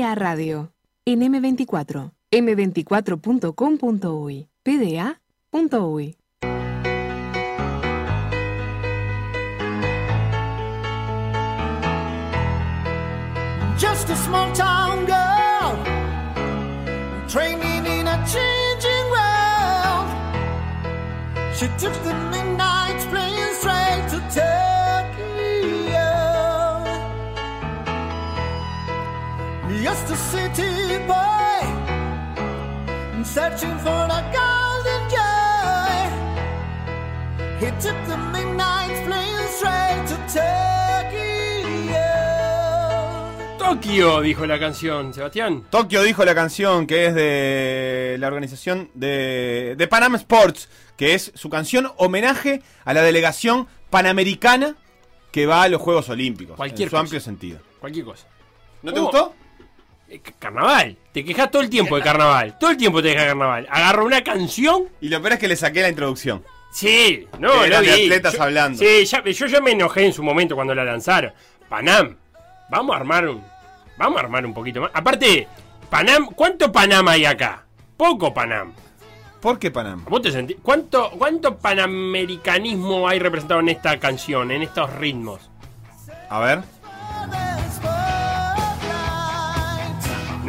Radio. En M24. m24.com.uy. PDA.uy. Just a small town girl, training in a changing world. Searching for the golden joy. He took the midnight plane straight to Tokyo. Tokio, dijo la canción, Sebastián. Tokio dijo la canción que es de la organización de, de Panam Sports, que es su canción homenaje a la delegación panamericana que va a los Juegos Olímpicos. Cualquier en su cosa. amplio sentido. Cualquier cosa. ¿No te gustó? Eh, Carnaval. Te quejas todo el tiempo de carnaval. Todo el tiempo te quejas de carnaval. Agarro una canción. Y lo peor es que le saqué la introducción. Sí, no, lo de vi. atletas Yo- hablando. Sí, ya- yo ya me enojé en su momento cuando la lanzaron. Panam, vamos a armar un. Vamos a armar un poquito más. Aparte, Panam, ¿cuánto Panam hay acá? Poco Panam. ¿Por qué Panam? ¿Vos te sentís? ¿Cuánto, ¿Cuánto panamericanismo hay representado en esta canción, en estos ritmos? A ver.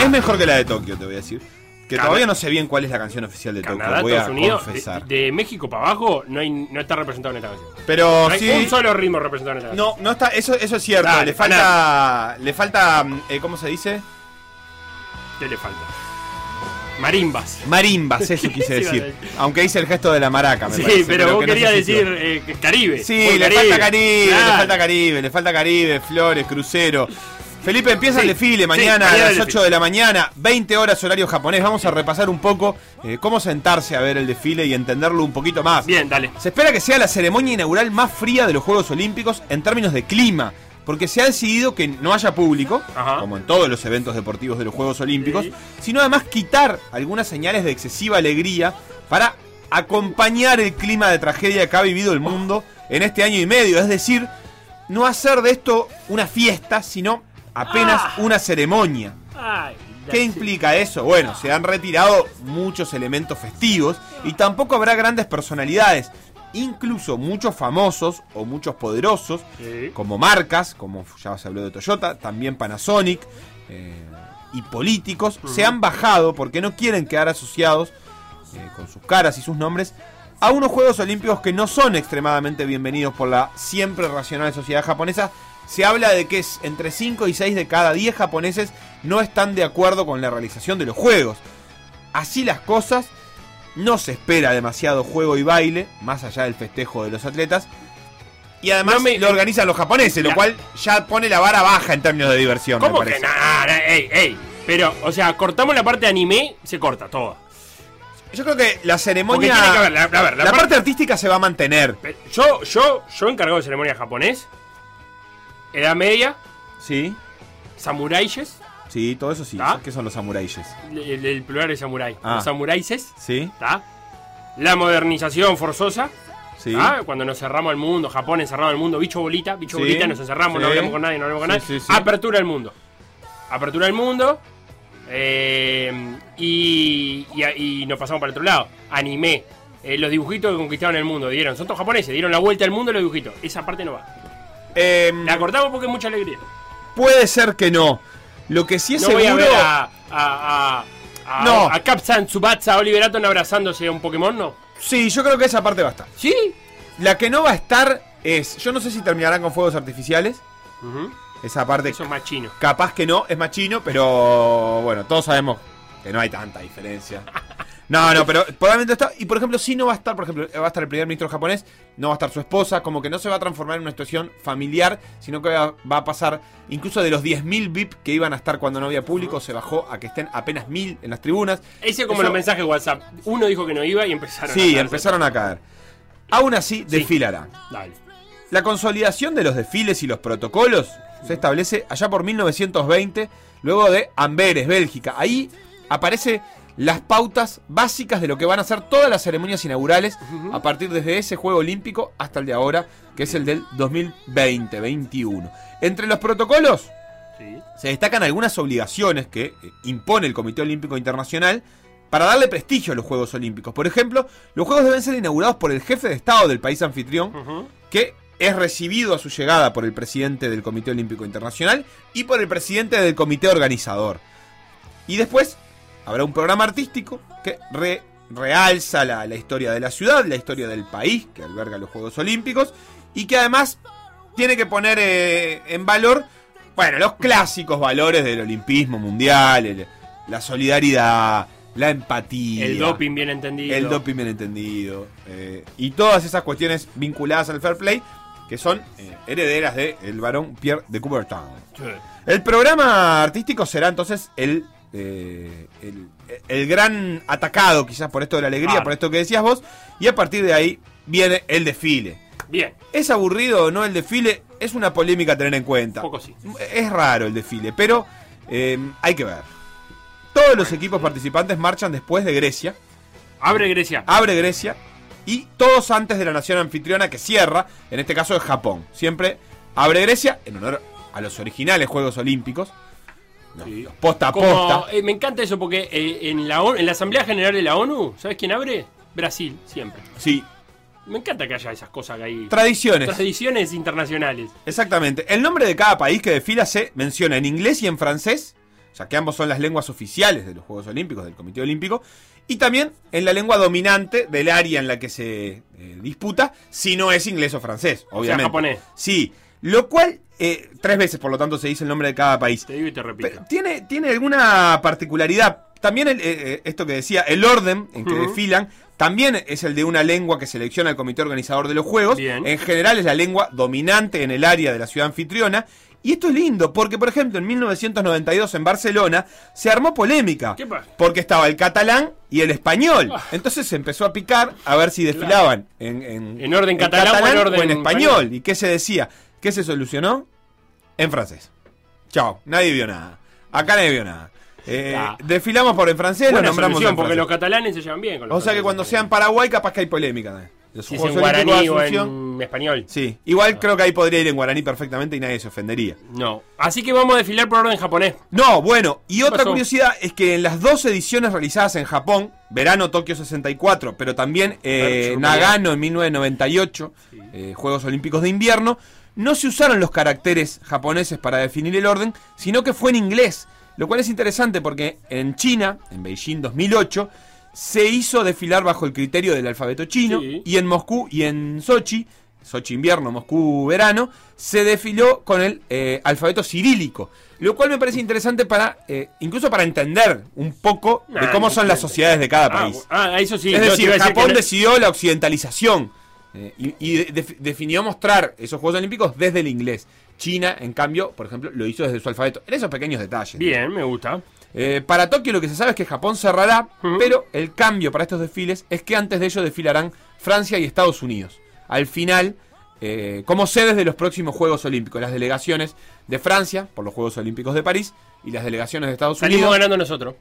Es mejor que la de Tokio, te voy a decir. Que todavía no sé bien cuál es la canción oficial de Tokio, Canadá, voy a Estados Unidos, confesar. de, de México para abajo, no, hay, no está representado en esta canción. Pero No hay sí. un solo ritmo representado en esta canción. No, no está, eso, eso es cierto. Dale, le falta. Le falta. eh, ¿Cómo se dice? ¿Qué le falta? Marimbas. Marimbas, eso quise decir. Aunque hice el gesto de la maraca, me Sí, parece, pero, vos que no querías decir eh, Caribe. Sí, le falta Caribe, Claro. le falta Caribe, le falta Caribe, Flores, Crucero. Felipe, empieza Sí, el desfile mañana a las desfile. 8 de la mañana, 20 horas horario japonés. Vamos a repasar un poco eh, cómo sentarse a ver el desfile y entenderlo un poquito más. Bien, dale. Se espera que sea la ceremonia inaugural más fría de los Juegos Olímpicos en términos de clima, porque se ha decidido que no haya público, Ajá. como en todos los eventos deportivos de los Juegos Olímpicos, Sí. sino además quitar algunas señales de excesiva alegría para acompañar el clima de tragedia que ha vivido el mundo en este año y medio. Es decir, no hacer de esto una fiesta, sino apenas Ah. una ceremonia. Ay, ¿Qué implica eso? Bueno, se han retirado muchos elementos festivos y tampoco habrá grandes personalidades. Incluso muchos famosos o muchos poderosos, Sí. como marcas, como ya se habló de Toyota, también Panasonic, eh, y políticos, se han bajado porque no quieren quedar asociados eh, con sus caras y sus nombres a unos Juegos Olímpicos que no son extremadamente bienvenidos por la siempre racional sociedad japonesa. Se habla de que es entre 5 y 6 de cada 10 japoneses no están de acuerdo con la realización de los Juegos. Así las cosas, no se espera demasiado juego y baile, más allá del festejo de los atletas. Y además No me- lo organizan los japoneses, lo cual ya pone la vara baja en términos de diversión. me ¿Cómo que parece. nada? Ey, ey. Pero, o sea, cortamos la parte de anime, se corta todo. Yo creo que la ceremonia. tiene que haber, la, a ver, la la parte- parte artística se va a mantener. Yo, yo, yo encargado de ceremonia japonés, Edad Media, Sí, Samuraises, sí, todo eso sí. ¿Ah? ¿Qué son los samuraises? el, el plural de samurái. Ah. Los samuraises, Sí. La modernización forzosa, sí. Cuando nos cerramos al mundo, Japón encerrado al mundo, bicho bolita, bicho Sí, bolita, nos encerramos, no hablamos con nadie, no hablamos con nadie. Apertura del mundo. Apertura del mundo. eh, y, y, y nos pasamos para el otro lado. Anime. eh, los dibujitos que conquistaron el mundo. Dieron, son todos japoneses, dieron la vuelta al mundo los dibujitos. Esa parte no va. Em, La cortamos porque es mucha alegría. puede ser que no. Lo que sí es No voy a seguro. ver a. a. a. a, No. a Capsan, Tsubasa, Oliver Atom abrazándose a un Pokémon, ¿no? Sí, yo creo que esa parte va a estar. ¿Sí? La que no va a estar es. Yo no sé si terminarán con fuegos artificiales. Esa parte. Eso es más chino. Capaz que no, es más chino, pero bueno, todos sabemos que no hay tanta diferencia. No, no, pero probablemente está. Y por ejemplo, si no va a estar, por ejemplo, va a estar el primer ministro japonés, no va a estar su esposa, como que no se va a transformar en una situación familiar, sino que va, va a pasar incluso de los 10.000 VIP que iban a estar cuando no había público, se bajó a que estén apenas 1.000 en las tribunas. Ese como Eso- los mensajes de WhatsApp. Uno dijo que no iba y empezaron a Sí, empezaron a caer. Aún así, desfilará. Dale. La consolidación de los desfiles y los protocolos se establece allá por 1920, luego de Amberes, Bélgica. Ahí aparece las pautas básicas de lo que van a ser todas las ceremonias inaugurales a partir desde ese Juego Olímpico hasta el de ahora, que es el del 2020-21. Entre los protocolos, Sí. se destacan algunas obligaciones que eh, impone el Comité Olímpico Internacional para darle prestigio a los Juegos Olímpicos. Por ejemplo, los Juegos deben ser inaugurados por el jefe de Estado del país anfitrión, que es recibido a su llegada por el presidente del Comité Olímpico Internacional y por el presidente del comité organizador. Y después habrá un programa artístico que re- realza la, la historia de la ciudad, la historia del país que alberga los Juegos Olímpicos y que además tiene que poner eh, en valor, bueno, los clásicos valores del olimpismo mundial, el- la solidaridad, la empatía. El doping bien entendido. El doping bien entendido. eh, y todas esas cuestiones vinculadas al fair play que son eh, herederas del el varón Pierre de Coubertin. Sí. El programa artístico será entonces el, eh, el, el gran atacado, quizás por esto de la alegría, Claro. por esto que decías vos, y a partir de ahí viene el desfile. Bien. ¿Es aburrido o no el desfile? Es una polémica a tener en cuenta. Un poco sí. Es raro el desfile, pero eh, hay que ver. Todos los equipos participantes marchan después de Grecia, Abre Grecia. abre Grecia y todos antes de la nación anfitriona que cierra, en este caso es Japón. Siempre abre Grecia en honor a los originales Juegos Olímpicos, Sí. los posta a posta. eh, me encanta eso porque eh, en, la en la Asamblea General de la ONU, ¿sabes quién abre? Brasil, siempre. Sí, Me encanta que haya esas cosas que hay. tradiciones. Tradiciones internacionales. Exactamente. El nombre de cada país que desfila se menciona en inglés y en francés, ya que ambos son las lenguas oficiales de los Juegos Olímpicos, del Comité Olímpico, y también en la lengua dominante del área en la que se eh, disputa, si no es inglés o francés, obviamente. japonés. Sí, lo cual, eh, tres veces por lo tanto se dice el nombre de cada país. Te digo y te repito. Pero tiene, tiene alguna particularidad. También el, eh, eh, esto que decía, el orden en que desfilan, también es el de una lengua que selecciona el comité organizador de los Juegos. Bien. En general es la lengua dominante en el área de la ciudad anfitriona. Y esto es lindo, porque por ejemplo en 1992 en Barcelona se armó polémica. ¿Qué pasa? Porque estaba el catalán y el español. Ah. Entonces se empezó a picar a ver si desfilaban en, en, En orden catalán o en orden español. español. ¿Y qué se decía? ¿Qué se solucionó? En francés. Chao, nadie vio nada. Acá nadie vio nada. Eh, Ah. Desfilamos por en francés, lo Buena nombramos solución, en porque los catalanes se llevan bien con los O sea que cuando sea en Paraguay capaz que hay polémica. ¿eh? Los Si es en guaraní o en español. Sí, igual creo que ahí podría ir en guaraní perfectamente y nadie se ofendería. No. Así que vamos a desfilar por orden japonés. No, bueno, y otra pasó? curiosidad es que en las dos ediciones realizadas en Japón, verano Tokio 64, pero también eh, Nagano en 1998, eh, Juegos Olímpicos de Invierno, no se usaron los caracteres japoneses para definir el orden, sino que fue en inglés, lo cual es interesante porque en China, en Beijing 2008, se hizo desfilar bajo el criterio del alfabeto chino Sí. y en Moscú y en Sochi, Sochi invierno, Moscú verano, se desfiló con el eh, alfabeto cirílico, lo cual me parece interesante para, eh, incluso para entender un poco de cómo no son las sociedades de cada Ah, país. Ah, eso sí. es decir, Japón que decidió la occidentalización eh, y, y de- def- definió mostrar esos Juegos Olímpicos desde el inglés. China, en cambio, por ejemplo, lo hizo desde su alfabeto. En esos pequeños detalles. Bien, me gusta. Eh, para Tokio lo que se sabe es que Japón cerrará, pero el cambio para estos desfiles es que antes de ello desfilarán Francia y Estados Unidos. Al final, eh, como sedes de los próximos Juegos Olímpicos, las delegaciones de Francia por los Juegos Olímpicos de París y las delegaciones de Estados Salimos Unidos. ganando nosotros.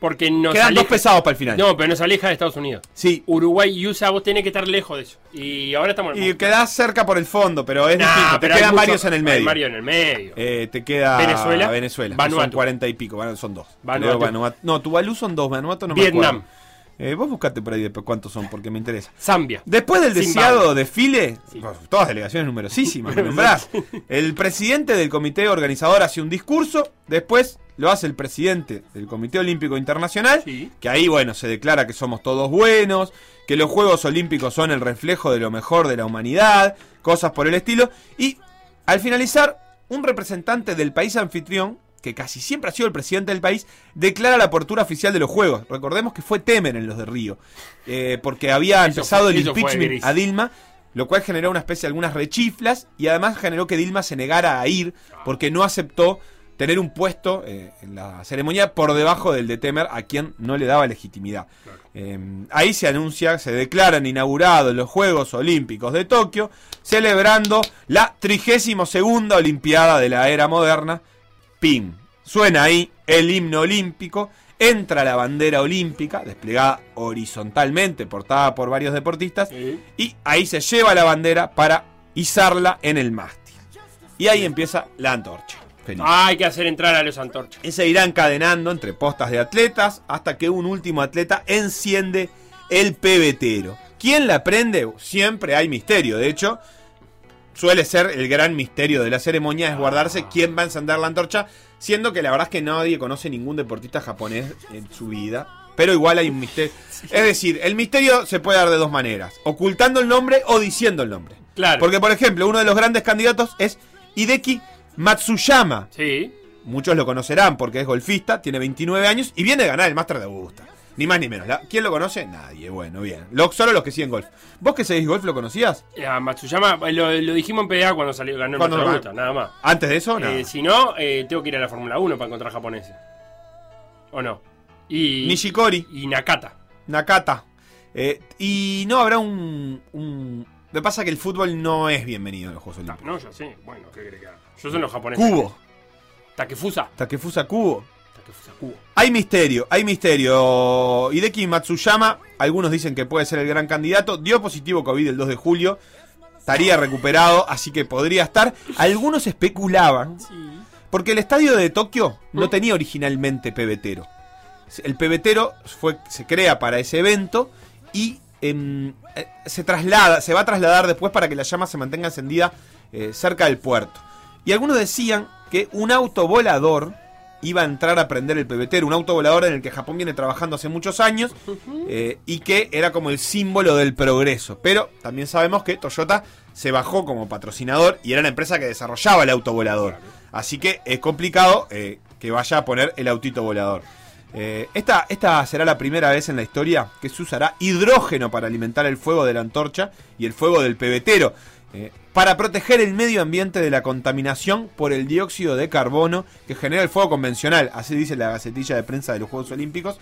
Porque nos Quedan dos aleja- pesados para el final. No, pero nos aleja de Estados Unidos. Sí, Uruguay y USA, vos tenés que estar lejos de eso. Y ahora estamos y quedás cerca por el fondo, pero es Nah, distinto. Te pero hay quedan mucho- varios en el hay medio. varios en el medio. Eh, te queda Venezuela, Venezuela. que Son Vanuatu. 40 y pico, son dos. Vanuatu. Vanuatu- No, Tuvalu son dos, Vanuatu no me Vietnam, acuerdo. Eh, vos buscate por ahí después cuántos son, porque me interesa. Zambia. Después del deseado desfile, Sí. pues, todas delegaciones numerosísimas, me nombrás. El presidente del comité organizador hace un discurso, después lo hace el presidente del Comité Olímpico Internacional, Sí. que ahí, bueno, se declara que somos todos buenos, que los Juegos Olímpicos son el reflejo de lo mejor de la humanidad, cosas por el estilo, y al finalizar, un representante del país anfitrión, que casi siempre ha sido el presidente del país, declara la apertura oficial de los Juegos. Recordemos que fue Temer en los de Río, eh, porque había Eso empezado fue- el impeachment a Dilma, lo cual generó una especie de algunas rechiflas y además generó que Dilma se negara a ir porque no aceptó tener un puesto eh, en la ceremonia por debajo del de Temer a quien no le daba legitimidad. Eh, ahí se anuncia, se declaran inaugurados los Juegos Olímpicos de Tokio, celebrando la 32 Olimpiada de la era moderna. ¡Pim! Suena ahí el himno olímpico, entra la bandera olímpica, desplegada horizontalmente, portada por varios deportistas, y ahí se lleva la bandera para izarla en el mástil. Y ahí empieza la antorcha. Ah, hay que hacer entrar a los antorchas. Y se irá encadenando entre postas de atletas hasta que un último atleta enciende el pebetero. ¿Quién la prende? Siempre hay misterio. De hecho, suele ser el gran misterio de la ceremonia es guardarse quién va a encender la antorcha, siendo que la verdad es que nadie conoce ningún deportista japonés en su vida. Pero igual hay un misterio. Es decir, el misterio se puede dar de dos maneras: ocultando el nombre o diciendo el nombre. Claro. Porque, por ejemplo, uno de los grandes candidatos es Hideki Matsuyama. Sí. Muchos lo conocerán porque es golfista, tiene 29 años y viene a ganar el Master de Augusta. Ni más ni menos. La- ¿Quién lo conoce? Nadie. Bueno, bien. Lo- solo los que siguen golf. ¿Vos que seguís golf lo conocías? Eh, A Matsuyama, eh, lo, lo dijimos en PDA cuando salió, ganó el Master lo nada más. Antes de eso, nada. Eh, si no, eh, tengo que ir a la Fórmula 1 para encontrar japoneses. ¿O no? Y, Nishikori, y Nakata. Nakata. Eh, y no habrá un, un- Me pasa que el fútbol no es bienvenido en los Juegos Olímpicos. no, yo sé. Bueno, ¿qué crees que? Yo soy los japoneses. Cubo. Takefusa. Takefusa Kubo. Hay misterio, hay misterio. Hideki Matsuyama, algunos dicen que puede ser el gran candidato. Dio positivo COVID el 2 de julio. Estaría recuperado, así que podría estar. Algunos especulaban, porque el estadio de Tokio no tenía originalmente pebetero. El pebetero fue, se crea para ese evento y em, eh, se traslada, se va a trasladar después para que la llama se mantenga encendida eh, cerca del puerto. Y algunos decían que un auto volador iba a entrar a prender el pebetero, un auto volador en el que Japón viene trabajando hace muchos años eh, y que era como el símbolo del progreso. Pero también sabemos que Toyota se bajó como patrocinador y era la empresa que desarrollaba el auto volador. Así que es complicado eh, que vaya a poner el autito volador. Eh, esta, esta será la primera vez en la historia que se usará hidrógeno para alimentar el fuego de la antorcha y el fuego del pebetero. Eh, para proteger el medio ambiente de la contaminación por el dióxido de carbono que genera el fuego convencional, así dice la gacetilla de prensa de los Juegos Olímpicos.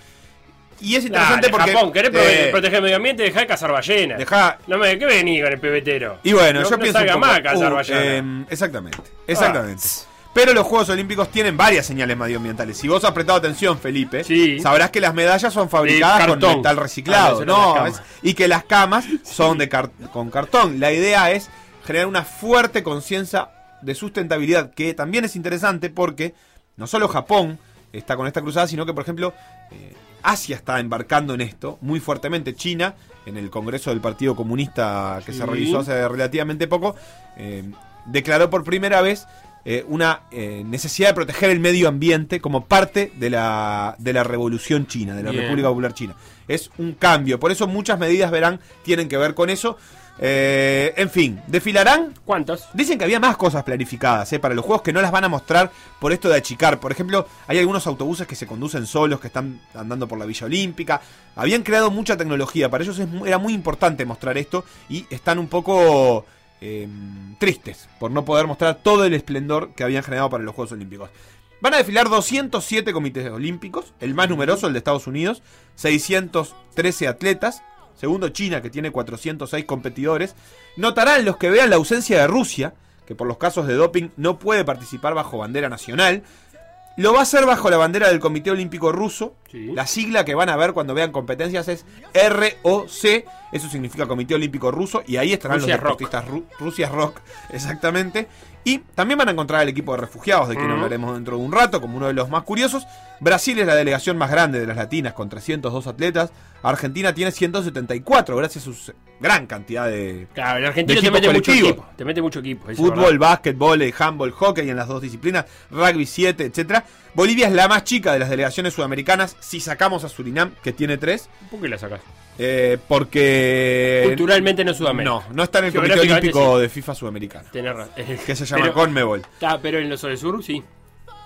Y es interesante Dale, porque. Japón, ¿querés eh, proteger el medio ambiente? Dejá de cazar ballenas. dejá- No me, ¿qué venís con el pebetero? Y bueno, No- yo no pienso. salga un poco, más a cazar uh, ballenas. eh, exactamente, exactamente. Ah. Pero los Juegos Olímpicos tienen varias señales medioambientales. Si vos has prestado atención, Felipe, Sí. sabrás que las medallas son fabricadas con metal Ah, reciclado, eran ¿no? y que las camas son de car- con cartón. La idea es generar una fuerte conciencia de sustentabilidad, que también es interesante porque no solo Japón está con esta cruzada, sino que, por ejemplo, eh, Asia está embarcando en esto muy fuertemente. China, en el Congreso del Partido Comunista que se realizó hace relativamente poco, eh, declaró por primera vez eh, una eh, necesidad de proteger el medio ambiente como parte de la, de la revolución china, de la Bien. República Popular China. Es un cambio, por eso muchas medidas, verán, tienen que ver con eso. Eh, en fin, desfilarán ¿Cuántos? Dicen que había más cosas planificadas ¿eh? para los juegos que no las van a mostrar por esto de achicar. Por ejemplo, hay algunos autobuses que se conducen solos, que están andando por la Villa Olímpica. Habían creado mucha tecnología, para ellos es era muy importante mostrar esto y están un poco eh, tristes por no poder mostrar todo el esplendor que habían generado para los Juegos Olímpicos. Van a desfilar 207 comités olímpicos, el más numeroso, el de Estados Unidos, 613 atletas, segundo China, que tiene 406 competidores. Notarán los que vean la ausencia de Rusia, que por los casos de doping no puede participar bajo bandera nacional. Lo va a hacer bajo la bandera del Comité Olímpico Ruso. Sí. La sigla que van a ver cuando vean competencias es ROC. Eso significa Comité Olímpico Ruso. Y ahí estarán Rusia los deportistas ru- Rusia Rock, exactamente. Y también van a encontrar el equipo de refugiados, de quien hablaremos dentro de un rato, como uno de los más curiosos. Brasil es la delegación más grande de las latinas, con 302 atletas. Argentina tiene 174, gracias a su gran cantidad de Claro, el argentino te mete mucho equipo. Te mete mucho equipo. fútbol, eh, handball, hockey en las dos disciplinas, rugby 7, etcétera. Bolivia es la más chica de las delegaciones sudamericanas, si sacamos a Surinam, que tiene tres, ¿Por qué la sacás? eh, porque... Culturalmente no es Sudamérica. No, no está en el Comité Olímpico sí. de FIFA Sudamericano, Tenés razón. que se llama Pero- Conmebol. Ah, pero en los del sur sí.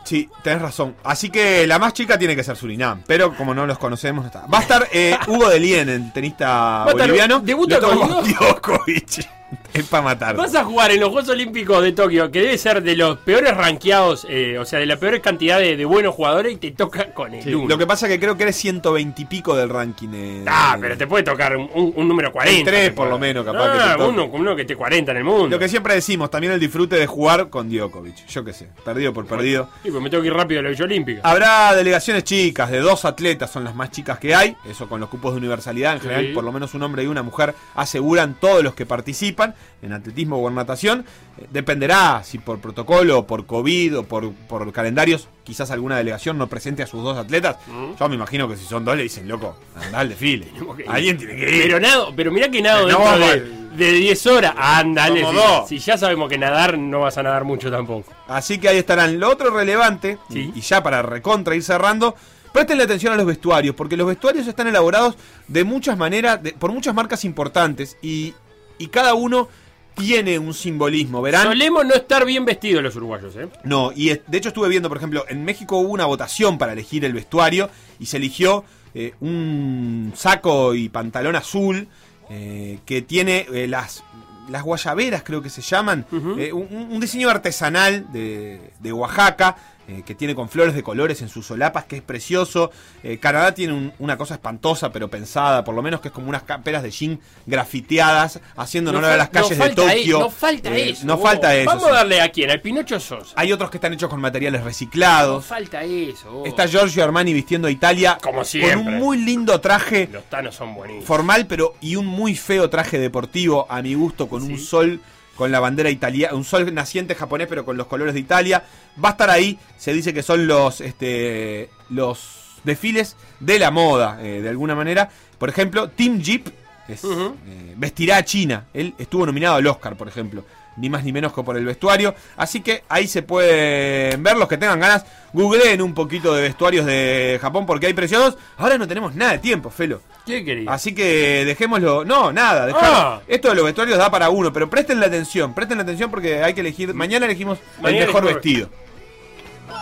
Sí, tenés razón. Así que la más chica tiene que ser Surinam, pero como no los conocemos, no está. Va a estar eh, Hugo de Lien, el tenista boliviano. debuta con Djokovic. Es para matar. Vas a jugar en los Juegos Olímpicos de Tokio, que debe ser de los peores rankeados, eh, o sea, de la peor cantidad de, de buenos jugadores, y te toca con el Sí, uno. Lo que pasa es que creo que eres 120 y pico del ranking. eh, Ah, pero te puede tocar un, número 40. El tres, te por puede- lo menos, capaz que Ah, te toque. uno, uno que esté 40 en el mundo. Lo que siempre decimos, también el disfrute de jugar con Djokovic. Yo qué sé, perdido por perdido. Sí, pues me tengo que ir rápido a la Villa Olímpica. Habrá delegaciones chicas, de dos atletas son las más chicas que hay. Eso con los cupos de universalidad. En Sí. general, por lo menos un hombre y una mujer aseguran todos los que participan. Participan en atletismo o en natación. Eh, dependerá si por protocolo, o por COVID o por, por calendarios, quizás alguna delegación no presente a sus dos atletas. Mm. Yo me imagino que si son dos le dicen, loco, anda al desfile. Alguien tiene que ir. Pero nado, pero mirá que nado dentro de, de 10 horas. Ándale, si, si ya sabemos que nadar no vas a nadar mucho tampoco. Así que ahí estarán. Lo otro relevante, Sí. y ya para recontra ir cerrando, prestenle atención a los vestuarios, porque los vestuarios están elaborados de muchas maneras, de- por muchas marcas importantes, y, y cada uno tiene un simbolismo. Verán. Solemos no estar bien vestidos los uruguayos, ¿eh? No, y de hecho estuve viendo, por ejemplo, en México hubo una votación para elegir el vestuario y se eligió eh, un saco y pantalón azul eh, que tiene eh, las, las guayaberas, creo que se llaman, un, un diseño artesanal de, de Oaxaca. Eh, que tiene con flores de colores en sus solapas, que es precioso. Eh, Canadá tiene un- una cosa espantosa, pero pensada, por lo menos que es como unas camperas de jean grafiteadas, haciendo honor a las calles de Tokio. no falta Eh, eso. No falta eso. Vamos a darle a quién, al Pinocho Sosa. Hay otros que están hechos con materiales No reciclados. falta eso. Está Giorgio Armani vistiendo a Italia Como con siempre. un muy lindo traje Los tanos son buenísimos. formal, pero y un muy feo traje deportivo a mi gusto con un sol con la bandera italiana, un sol naciente japonés pero con los colores de Italia. Va a estar ahí, se dice que son los este los desfiles de la moda eh, de alguna manera. Por ejemplo, Team Jeep es, eh, vestirá a China. Él estuvo nominado al Oscar, por ejemplo. Ni más ni menos que por el vestuario. Así que ahí se pueden ver los que tengan ganas. Googleen un poquito de vestuarios de Japón porque hay preciosos. Ahora no tenemos nada de tiempo, Felo. ¿Qué querías? Así que dejémoslo. No, nada. Ah. Esto de los vestuarios da para uno, pero presten la atención. Presten la atención porque hay que elegir. Mañana elegimos Mañana el mejor elegimos- vestido.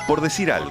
Por decir algo.